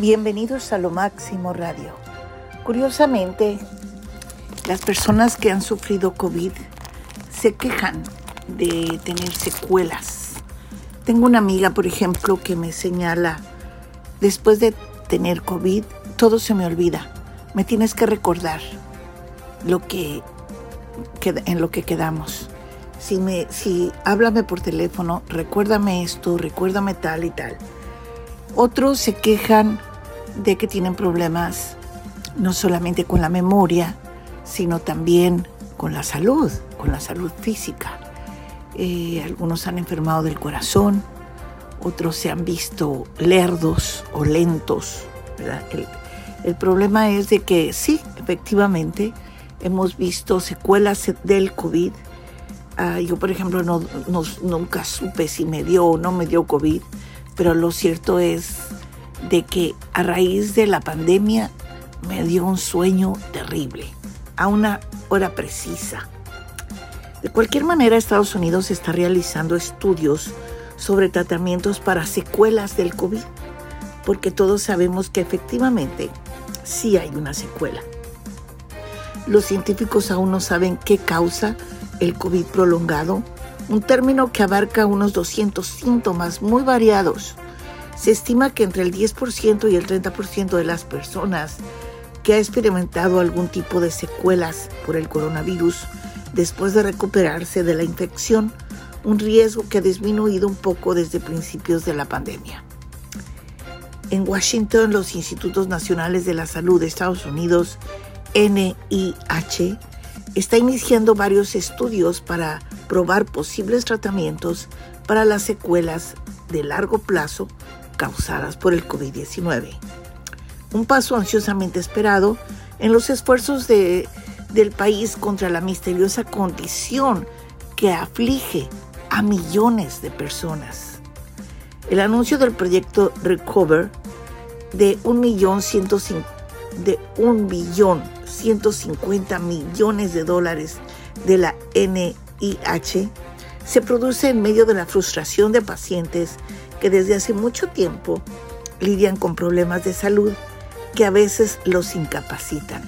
Bienvenidos a Lo Máximo Radio. Curiosamente, las personas que han sufrido COVID se quejan de tener secuelas. Tengo una amiga, por ejemplo, que me señala, después de tener COVID, todo se me olvida. Me tienes que recordar lo que, en lo que quedamos. Si, me, si háblame por teléfono, recuérdame esto, recuérdame tal y tal. Otros se quejan de que tienen problemas no solamente con la memoria, sino también con la salud, con la salud física. Eh, algunos han enfermado del corazón, otros se han visto lerdos o lentos. El, problema es de que sí, efectivamente, hemos visto secuelas del COVID. Ah, yo, por ejemplo, no, nunca supe si me dio o no me dio COVID, pero lo cierto es de que a raíz de la pandemia me dio un sueño terrible, a una hora precisa. De cualquier manera, Estados Unidos está realizando estudios sobre tratamientos para secuelas del COVID, porque todos sabemos que efectivamente sí hay una secuela. Los científicos aún no saben qué causa el COVID prolongado, un término que abarca unos 200 síntomas muy variados se estima que entre el 10% y el 30% de las personas que ha experimentado algún tipo de secuelas por el coronavirus después de recuperarse de la infección, un riesgo que ha disminuido un poco desde principios de la pandemia. En Washington, los Institutos Nacionales de la Salud de Estados Unidos, NIH, está iniciando varios estudios para probar posibles tratamientos para las secuelas de largo plazo causadas por el COVID-19. Un paso ansiosamente esperado en los esfuerzos de, del país contra la misteriosa condición que aflige a millones de personas. El anuncio del proyecto Recover de un millón de un billón 150 millones de dólares de la NIH se produce en medio de la frustración de pacientes que desde hace mucho tiempo lidian con problemas de salud que a veces los incapacitan.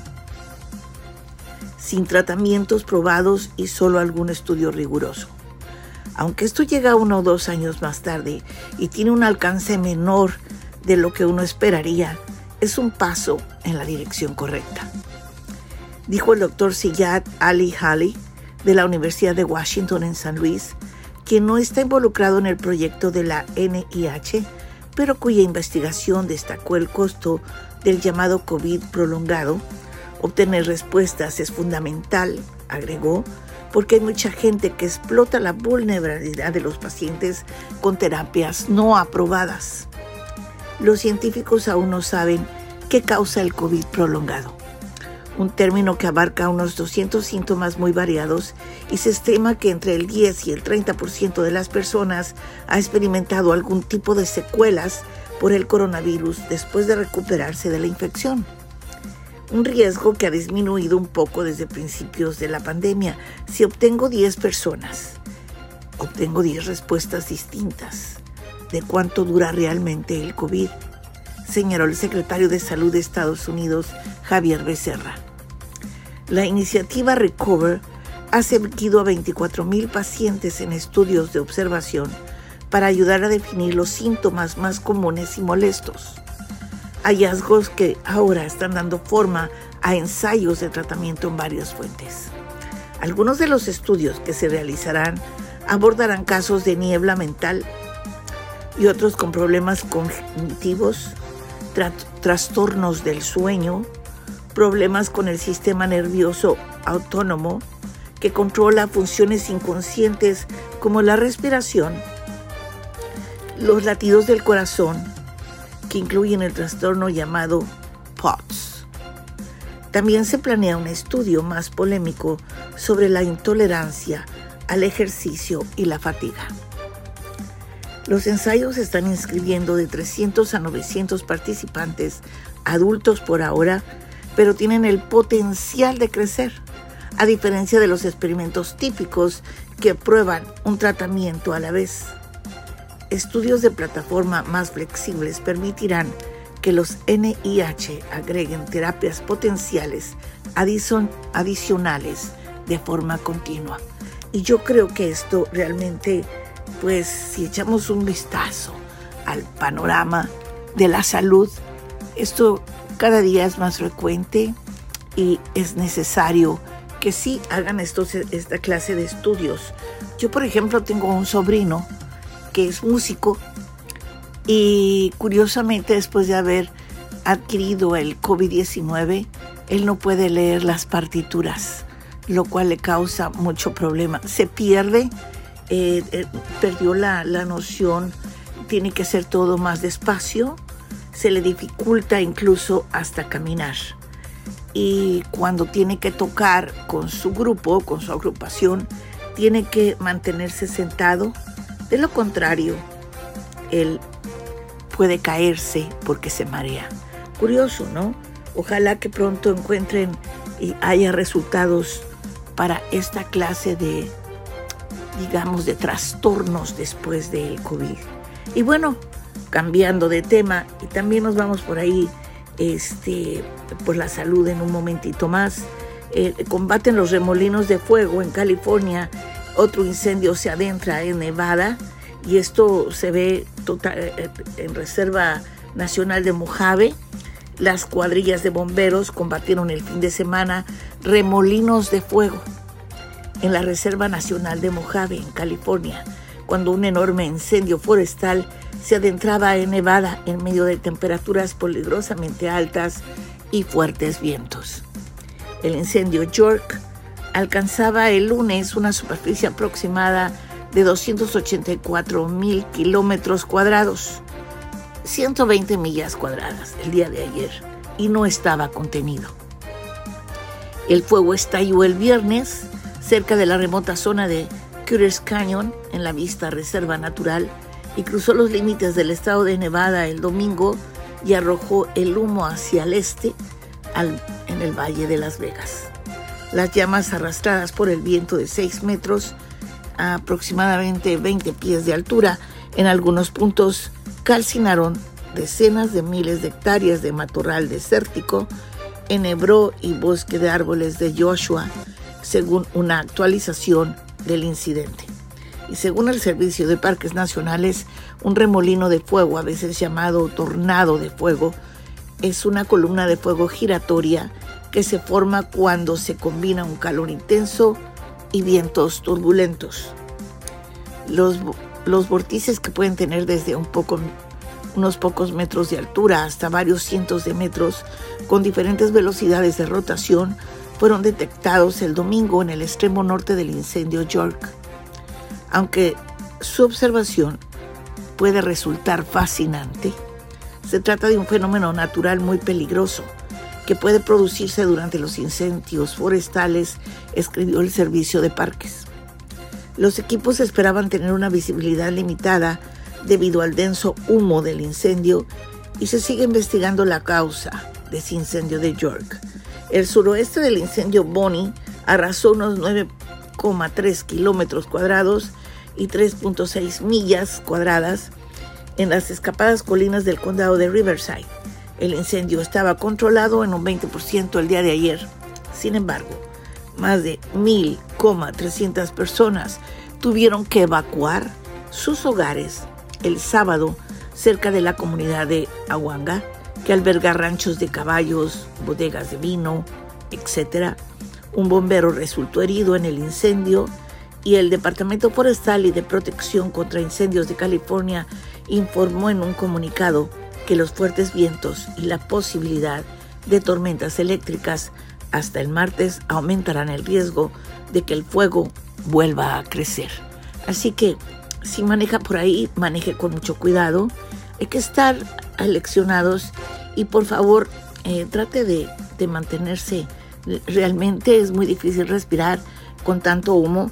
Sin tratamientos probados y solo algún estudio riguroso. Aunque esto llega uno o dos años más tarde y tiene un alcance menor de lo que uno esperaría, es un paso en la dirección correcta. Dijo el doctor Siyad Ali Hali de la Universidad de Washington en San Luis quien no está involucrado en el proyecto de la NIH, pero cuya investigación destacó el costo del llamado COVID prolongado. Obtener respuestas es fundamental, agregó, porque hay mucha gente que explota la vulnerabilidad de los pacientes con terapias no aprobadas. Los científicos aún no saben qué causa el COVID prolongado un término que abarca unos 200 síntomas muy variados y se estima que entre el 10 y el 30% de las personas ha experimentado algún tipo de secuelas por el coronavirus después de recuperarse de la infección. Un riesgo que ha disminuido un poco desde principios de la pandemia. Si obtengo 10 personas, obtengo 10 respuestas distintas de cuánto dura realmente el COVID, señaló el secretario de Salud de Estados Unidos, Javier Becerra. La iniciativa Recover ha servido a 24.000 pacientes en estudios de observación para ayudar a definir los síntomas más comunes y molestos. Hallazgos que ahora están dando forma a ensayos de tratamiento en varias fuentes. Algunos de los estudios que se realizarán abordarán casos de niebla mental y otros con problemas cognitivos, trastornos del sueño, problemas con el sistema nervioso autónomo que controla funciones inconscientes como la respiración, los latidos del corazón, que incluyen el trastorno llamado POTS. También se planea un estudio más polémico sobre la intolerancia al ejercicio y la fatiga. Los ensayos están inscribiendo de 300 a 900 participantes adultos por ahora pero tienen el potencial de crecer, a diferencia de los experimentos típicos que prueban un tratamiento a la vez. Estudios de plataforma más flexibles permitirán que los NIH agreguen terapias potenciales adicionales de forma continua. Y yo creo que esto realmente, pues si echamos un vistazo al panorama de la salud, esto cada día es más frecuente y es necesario que sí hagan estos, esta clase de estudios. Yo, por ejemplo, tengo un sobrino que es músico y curiosamente después de haber adquirido el COVID-19, él no puede leer las partituras, lo cual le causa mucho problema. Se pierde, eh, eh, perdió la, la noción, tiene que hacer todo más despacio, se le dificulta incluso hasta caminar. Y cuando tiene que tocar con su grupo, con su agrupación, tiene que mantenerse sentado. De lo contrario, él puede caerse porque se marea. Curioso, ¿no? Ojalá que pronto encuentren y haya resultados para esta clase de, digamos, de trastornos después del COVID. Y bueno, cambiando de tema, y también nos vamos por ahí, este, por la salud en un momentito más. Combaten los remolinos de fuego en California. Otro incendio se adentra en Nevada y esto se ve total, eh, en Reserva Nacional de Mojave las cuadrillas de bomberos combatieron el fin de semana remolinos de fuego en la Reserva Nacional de Mojave, en California, cuando un enorme incendio forestal se adentraba en Nevada en medio de temperaturas peligrosamente altas y fuertes vientos. El incendio York alcanzaba el lunes una superficie aproximada de 284 mil kilómetros cuadrados 120 millas cuadradas el día de ayer y no estaba contenido. El fuego estalló el viernes cerca de la remota zona de Curtis Canyon en la vista reserva natural y cruzó los límites del estado de Nevada el domingo y arrojó el humo hacia el este en el valle de Las Vegas. Las llamas arrastradas por el viento de 6 metros aproximadamente 20 pies de altura en algunos puntos calcinaron decenas de miles de hectáreas de matorral desértico en Hebró y bosque de árboles de Joshua, según una actualización del incidente. Y según el Servicio de Parques Nacionales, un remolino de fuego, a veces llamado tornado de fuego, es una columna de fuego giratoria que se forma cuando se combina un calor intenso y vientos turbulentos. Los los vórtices que pueden tener desde unos pocos metros de altura hasta varios cientos de metros con diferentes velocidades de rotación fueron detectados el domingo en el extremo norte del incendio York. Aunque su observación puede resultar fascinante, se trata de un fenómeno natural muy peligroso que puede producirse durante los incendios forestales, escribió el Servicio de Parques. Los equipos esperaban tener una visibilidad limitada debido al denso humo del incendio y se sigue investigando la causa de ese incendio de York. El suroeste del incendio Bonnie arrasó unos 9,3 kilómetros cuadrados y 3.6 millas cuadradas en las escapadas colinas del condado de Riverside. El incendio estaba controlado en un 20% el día de ayer. Sin embargo, más de 1.300 personas tuvieron que evacuar sus hogares el sábado cerca de la comunidad de Aguanga, que alberga ranchos de caballos, bodegas de vino, etc. Un bombero resultó herido en el incendio y el Departamento Forestal y de Protección contra Incendios de California informó en un comunicado que los fuertes vientos y la posibilidad de tormentas eléctricas hasta el martes aumentarán el riesgo de que el fuego vuelva a crecer. Así que si maneja por ahí, maneje con mucho cuidado. Hay que estar aleccionados y por favor eh, trate de, de mantenerse. Realmente es muy difícil respirar con tanto humo.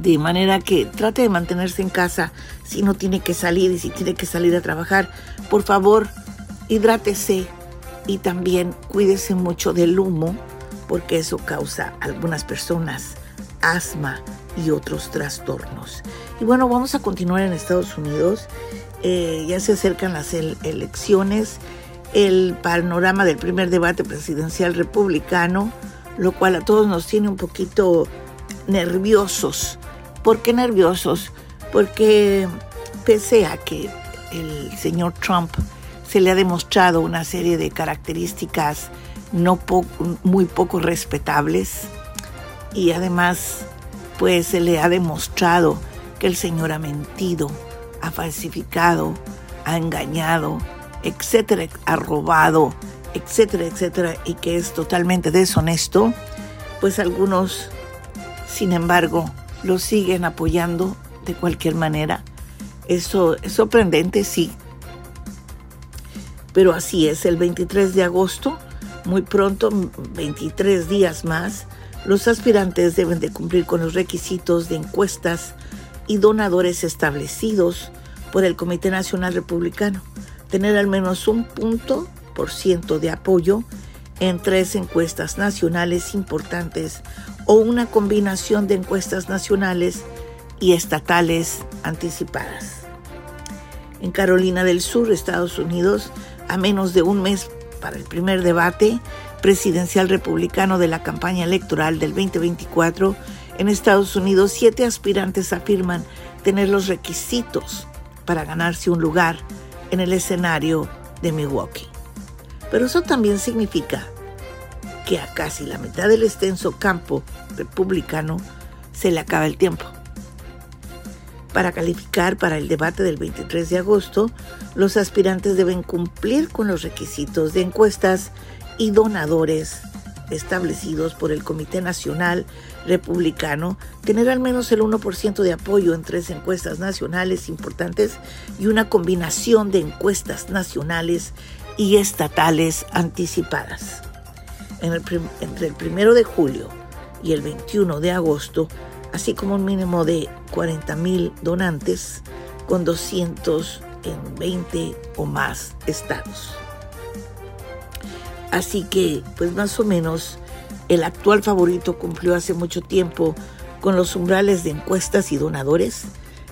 De manera que trate de mantenerse en casa si no tiene que salir y si tiene que salir a trabajar. Por favor, hidrátese, y también cuídese mucho del humo porque eso causa algunas personas asma y otros trastornos. Y bueno, vamos a continuar en Estados Unidos. Eh, ya se acercan las elecciones, el panorama del primer debate presidencial republicano, lo cual a todos nos tiene un poquito nerviosos. ¿Por qué nerviosos? Porque pese a que el señor Trump se le ha demostrado una serie de características no muy poco respetables y además pues se le ha demostrado que el Señor ha mentido, ha falsificado, ha engañado, etcétera, ha robado, etcétera, etcétera, y que es totalmente deshonesto, pues algunos, sin embargo, lo siguen apoyando de cualquier manera. Eso es sorprendente, sí. Pero así es, el 23 de agosto, muy pronto, 23 días más, los aspirantes deben de cumplir con los requisitos de encuestas y donadores establecidos por el Comité Nacional Republicano, tener al menos un punto por ciento de apoyo en tres encuestas nacionales importantes o una combinación de encuestas nacionales y estatales anticipadas. En Carolina del Sur, Estados Unidos, a menos de un mes para el primer debate, presidencial republicano de la campaña electoral del 2024, en Estados Unidos siete aspirantes afirman tener los requisitos para ganarse un lugar en el escenario de Milwaukee. Pero eso también significa que a casi la mitad del extenso campo republicano se le acaba el tiempo. Para calificar para el debate del 23 de agosto, los aspirantes deben cumplir con los requisitos de encuestas y donadores establecidos por el Comité Nacional Republicano, tener al menos el 1% de apoyo en tres encuestas nacionales importantes y una combinación de encuestas nacionales y estatales anticipadas. entre el 1 de julio y el 21 de agosto, así como un mínimo de 40 mil donantes con 200 en 20 o más estados. Así que, pues más o menos, el actual favorito cumplió hace mucho tiempo con los umbrales de encuestas y donadores,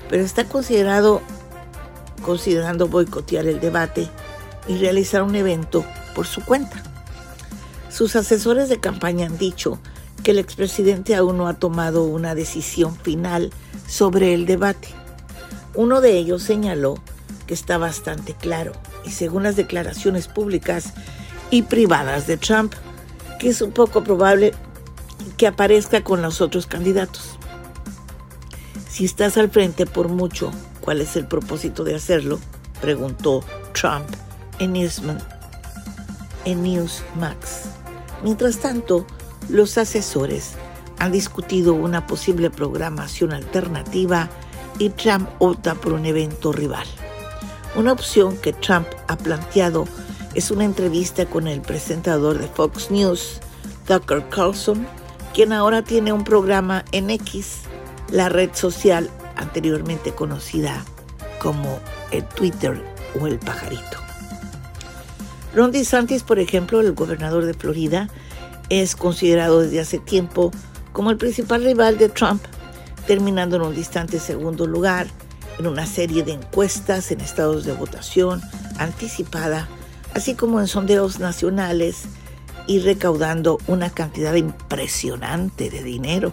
pero está considerado considerando boicotear el debate y realizar un evento por su cuenta. Sus asesores de campaña han dicho que el expresidente aún no ha tomado una decisión final sobre el debate. Uno de ellos señaló que está bastante claro y según las declaraciones públicas y privadas de Trump, que es un poco probable que aparezca con los otros candidatos. Si estás al frente por mucho, ¿cuál es el propósito de hacerlo? Preguntó Trump en, en Newsmax. Mientras tanto, los asesores han discutido una posible programación alternativa y Trump opta por un evento rival. Una opción que Trump ha planteado es una entrevista con el presentador de Fox News, Tucker Carlson, quien ahora tiene un programa en X, la red social anteriormente conocida como el Twitter o el pajarito. Ron DeSantis, por ejemplo, el gobernador de Florida, es considerado desde hace tiempo como el principal rival de Trump, terminando en un distante segundo lugar en una serie de encuestas en estados de votación anticipada así como en sondeos nacionales y recaudando una cantidad impresionante de dinero.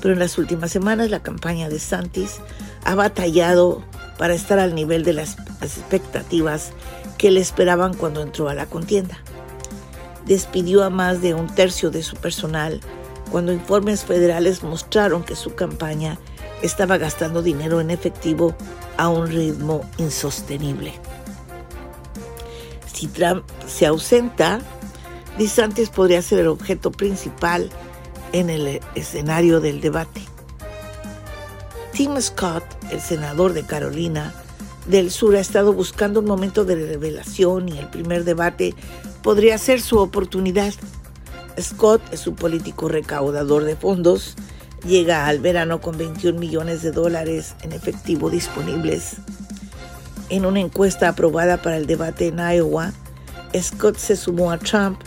Pero en las últimas semanas la campaña de Santis ha batallado para estar al nivel de las expectativas que le esperaban cuando entró a la contienda. Despidió a más de un tercio de su personal cuando informes federales mostraron que su campaña estaba gastando dinero en efectivo a un ritmo insostenible. Si Trump se ausenta, DeSantis podría ser el objeto principal en el escenario del debate. Tim Scott, el senador de Carolina del Sur, ha estado buscando un momento de revelación y el primer debate podría ser su oportunidad. Scott es un político recaudador de fondos, llega al verano con 21 millones de dólares en efectivo disponibles en una encuesta aprobada para el debate en Iowa, Scott se sumó a Trump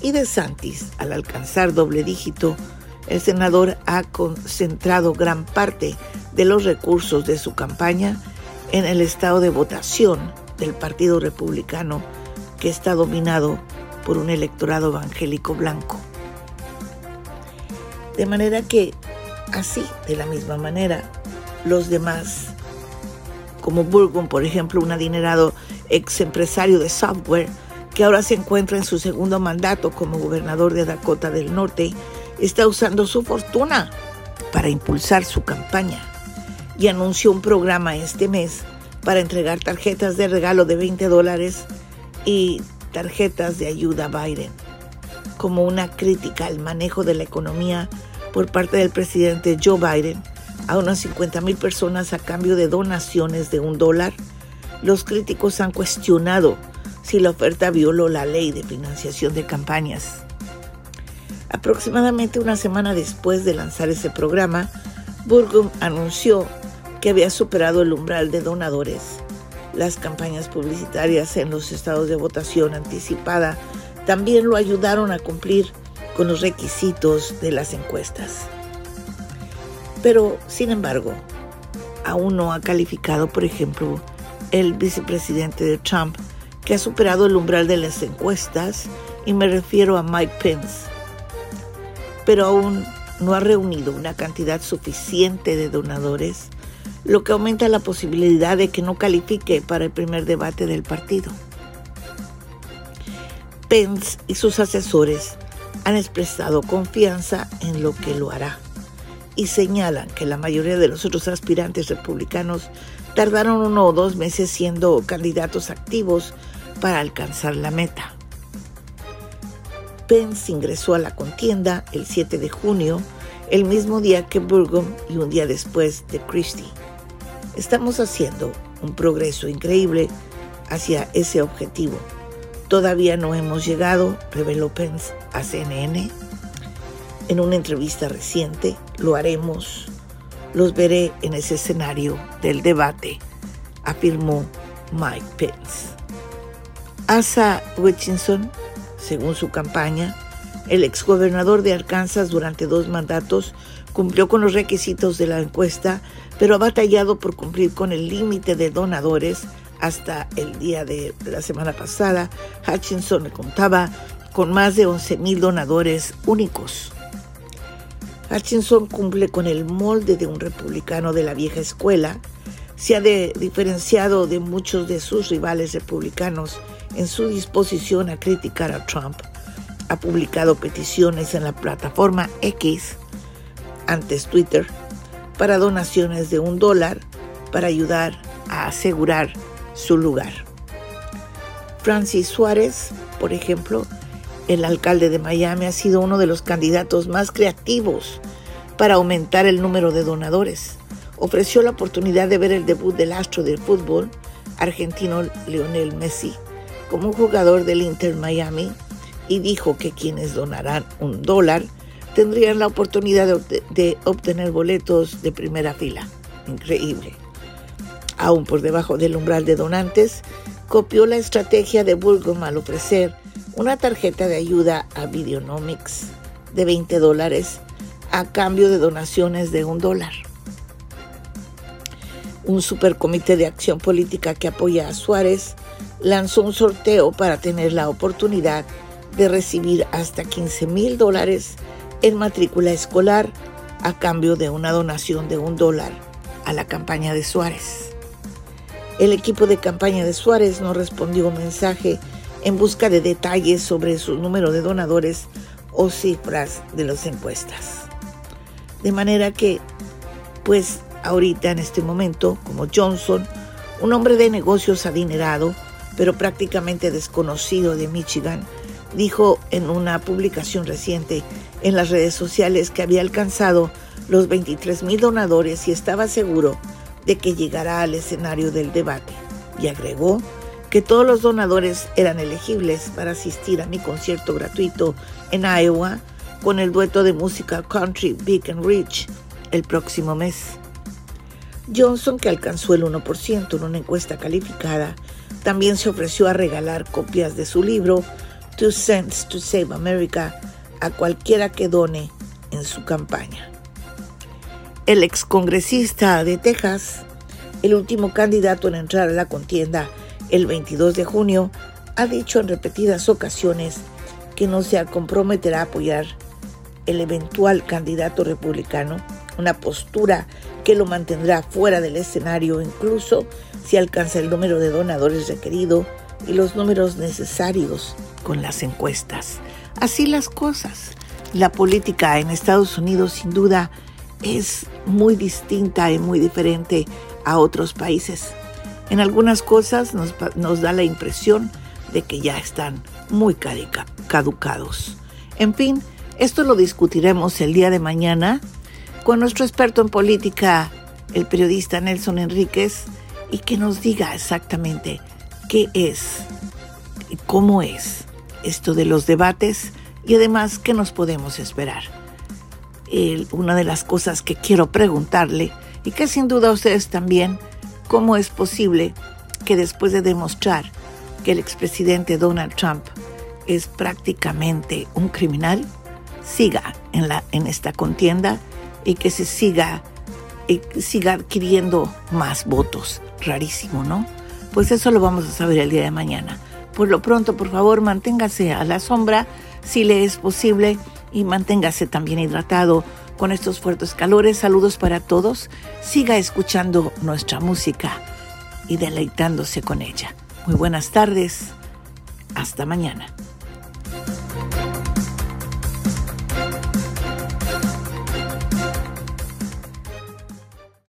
y DeSantis. Al alcanzar doble dígito, el senador ha concentrado gran parte de los recursos de su campaña en el estado de votación del Partido Republicano que está dominado por un electorado evangélico blanco. De manera que, así, de la misma manera, los demás, como Burgon, por ejemplo, un adinerado ex empresario de software, que ahora se encuentra en su segundo mandato como gobernador de Dakota del Norte, está usando su fortuna para impulsar su campaña. Y anunció un programa este mes para entregar tarjetas de regalo de 20 dólares y tarjetas de ayuda a Biden, como una crítica al manejo de la economía por parte del presidente Joe Biden a unas 50 mil personas a cambio de donaciones de un dólar. Los críticos han cuestionado si la oferta violó la ley de financiación de campañas. Aproximadamente una semana después de lanzar ese programa, Burgum anunció que había superado el umbral de donadores. Las campañas publicitarias en los estados de votación anticipada también lo ayudaron a cumplir con los requisitos de las encuestas. Pero, sin embargo, aún no ha calificado, por ejemplo, el vicepresidente de Trump, que ha superado el umbral de las encuestas, y me refiero a Mike Pence. Pero aún no ha reunido una cantidad suficiente de donadores lo que aumenta la posibilidad de que no califique para el primer debate del partido. Pence y sus asesores han expresado confianza en lo que lo hará y señalan que la mayoría de los otros aspirantes republicanos tardaron uno o dos meses siendo candidatos activos para alcanzar la meta. Pence ingresó a la contienda el 7 de junio, el mismo día que Burgum y un día después de Christie. Estamos haciendo un progreso increíble hacia ese objetivo. Todavía no hemos llegado, reveló Pence a CNN. En una entrevista reciente, lo haremos. Los veré en ese escenario del debate, afirmó Mike Pence. Asa Hutchinson, según su campaña, el exgobernador de Arkansas durante dos mandatos cumplió con los requisitos de la encuesta pero ha batallado por cumplir con el límite de donadores. Hasta el día de la semana pasada, Hutchinson contaba con más de 11.000 donadores únicos. Hutchinson cumple con el molde de un republicano de la vieja escuela, se ha diferenciado de muchos de sus rivales republicanos en su disposición a criticar a Trump. Ha publicado peticiones en la plataforma X, antes Twitter, para donaciones de un dólar para ayudar a asegurar su lugar. Francis Suárez, por ejemplo, el alcalde de Miami, ha sido uno de los candidatos más creativos para aumentar el número de donadores. Ofreció la oportunidad de ver el debut del astro del fútbol argentino Lionel Messi como jugador del Inter Miami y dijo que quienes donarán un dólar tendrían la oportunidad de, obtener boletos de primera fila. Increíble. Aún por debajo del umbral de donantes, copió la estrategia de Burgum al ofrecer una tarjeta de ayuda a Videonomics de 20 dólares a cambio de donaciones de un dólar. Un supercomité de acción política que apoya a Suárez lanzó un sorteo para tener la oportunidad de recibir hasta 15 mil dólares en matrícula escolar a cambio de una donación de un dólar a la campaña de Suárez. El equipo de campaña de Suárez no respondió un mensaje en busca de detalles sobre su número de donadores o cifras de las encuestas. De manera que, pues ahorita en este momento, como Johnson, un hombre de negocios adinerado, pero prácticamente desconocido de Michigan, dijo en una publicación reciente en las redes sociales que había alcanzado los 23 mil donadores y estaba seguro de que llegará al escenario del debate. Y agregó que todos los donadores eran elegibles para asistir a mi concierto gratuito en Iowa con el dueto de música country Big and Rich el próximo mes. Johnson, que alcanzó el 1% en una encuesta calificada, también se ofreció a regalar copias de su libro Two Cents to Save America a cualquiera que done en su campaña. El excongresista de Texas, el último candidato en entrar a la contienda el 22 de junio, ha dicho en repetidas ocasiones que no se comprometerá a apoyar el eventual candidato republicano, una postura que lo mantendrá fuera del escenario incluso si alcanza el número de donadores requerido y los números necesarios con las encuestas. Así las cosas. La política en Estados Unidos sin duda es muy distinta y muy diferente a otros países. En algunas cosas nos, da la impresión de que ya están muy caducados. En fin, esto lo discutiremos el día de mañana con nuestro experto en política, el periodista Nelson Enríquez, y que nos diga exactamente qué es y cómo es esto de los debates y además qué nos podemos esperar. una de las cosas que quiero preguntarle y que sin duda ustedes también, cómo es posible que después de demostrar que el expresidente Donald Trump es prácticamente un criminal, siga en, la, en esta contienda y que se siga, y siga adquiriendo más votos. Rarísimo, ¿no? Pues eso lo vamos a saber el día de mañana. Por lo pronto, por favor, manténgase a la sombra si le es posible y manténgase también hidratado con estos fuertes calores. Saludos para todos. Siga escuchando nuestra música y deleitándose con ella. Muy buenas tardes. Hasta mañana.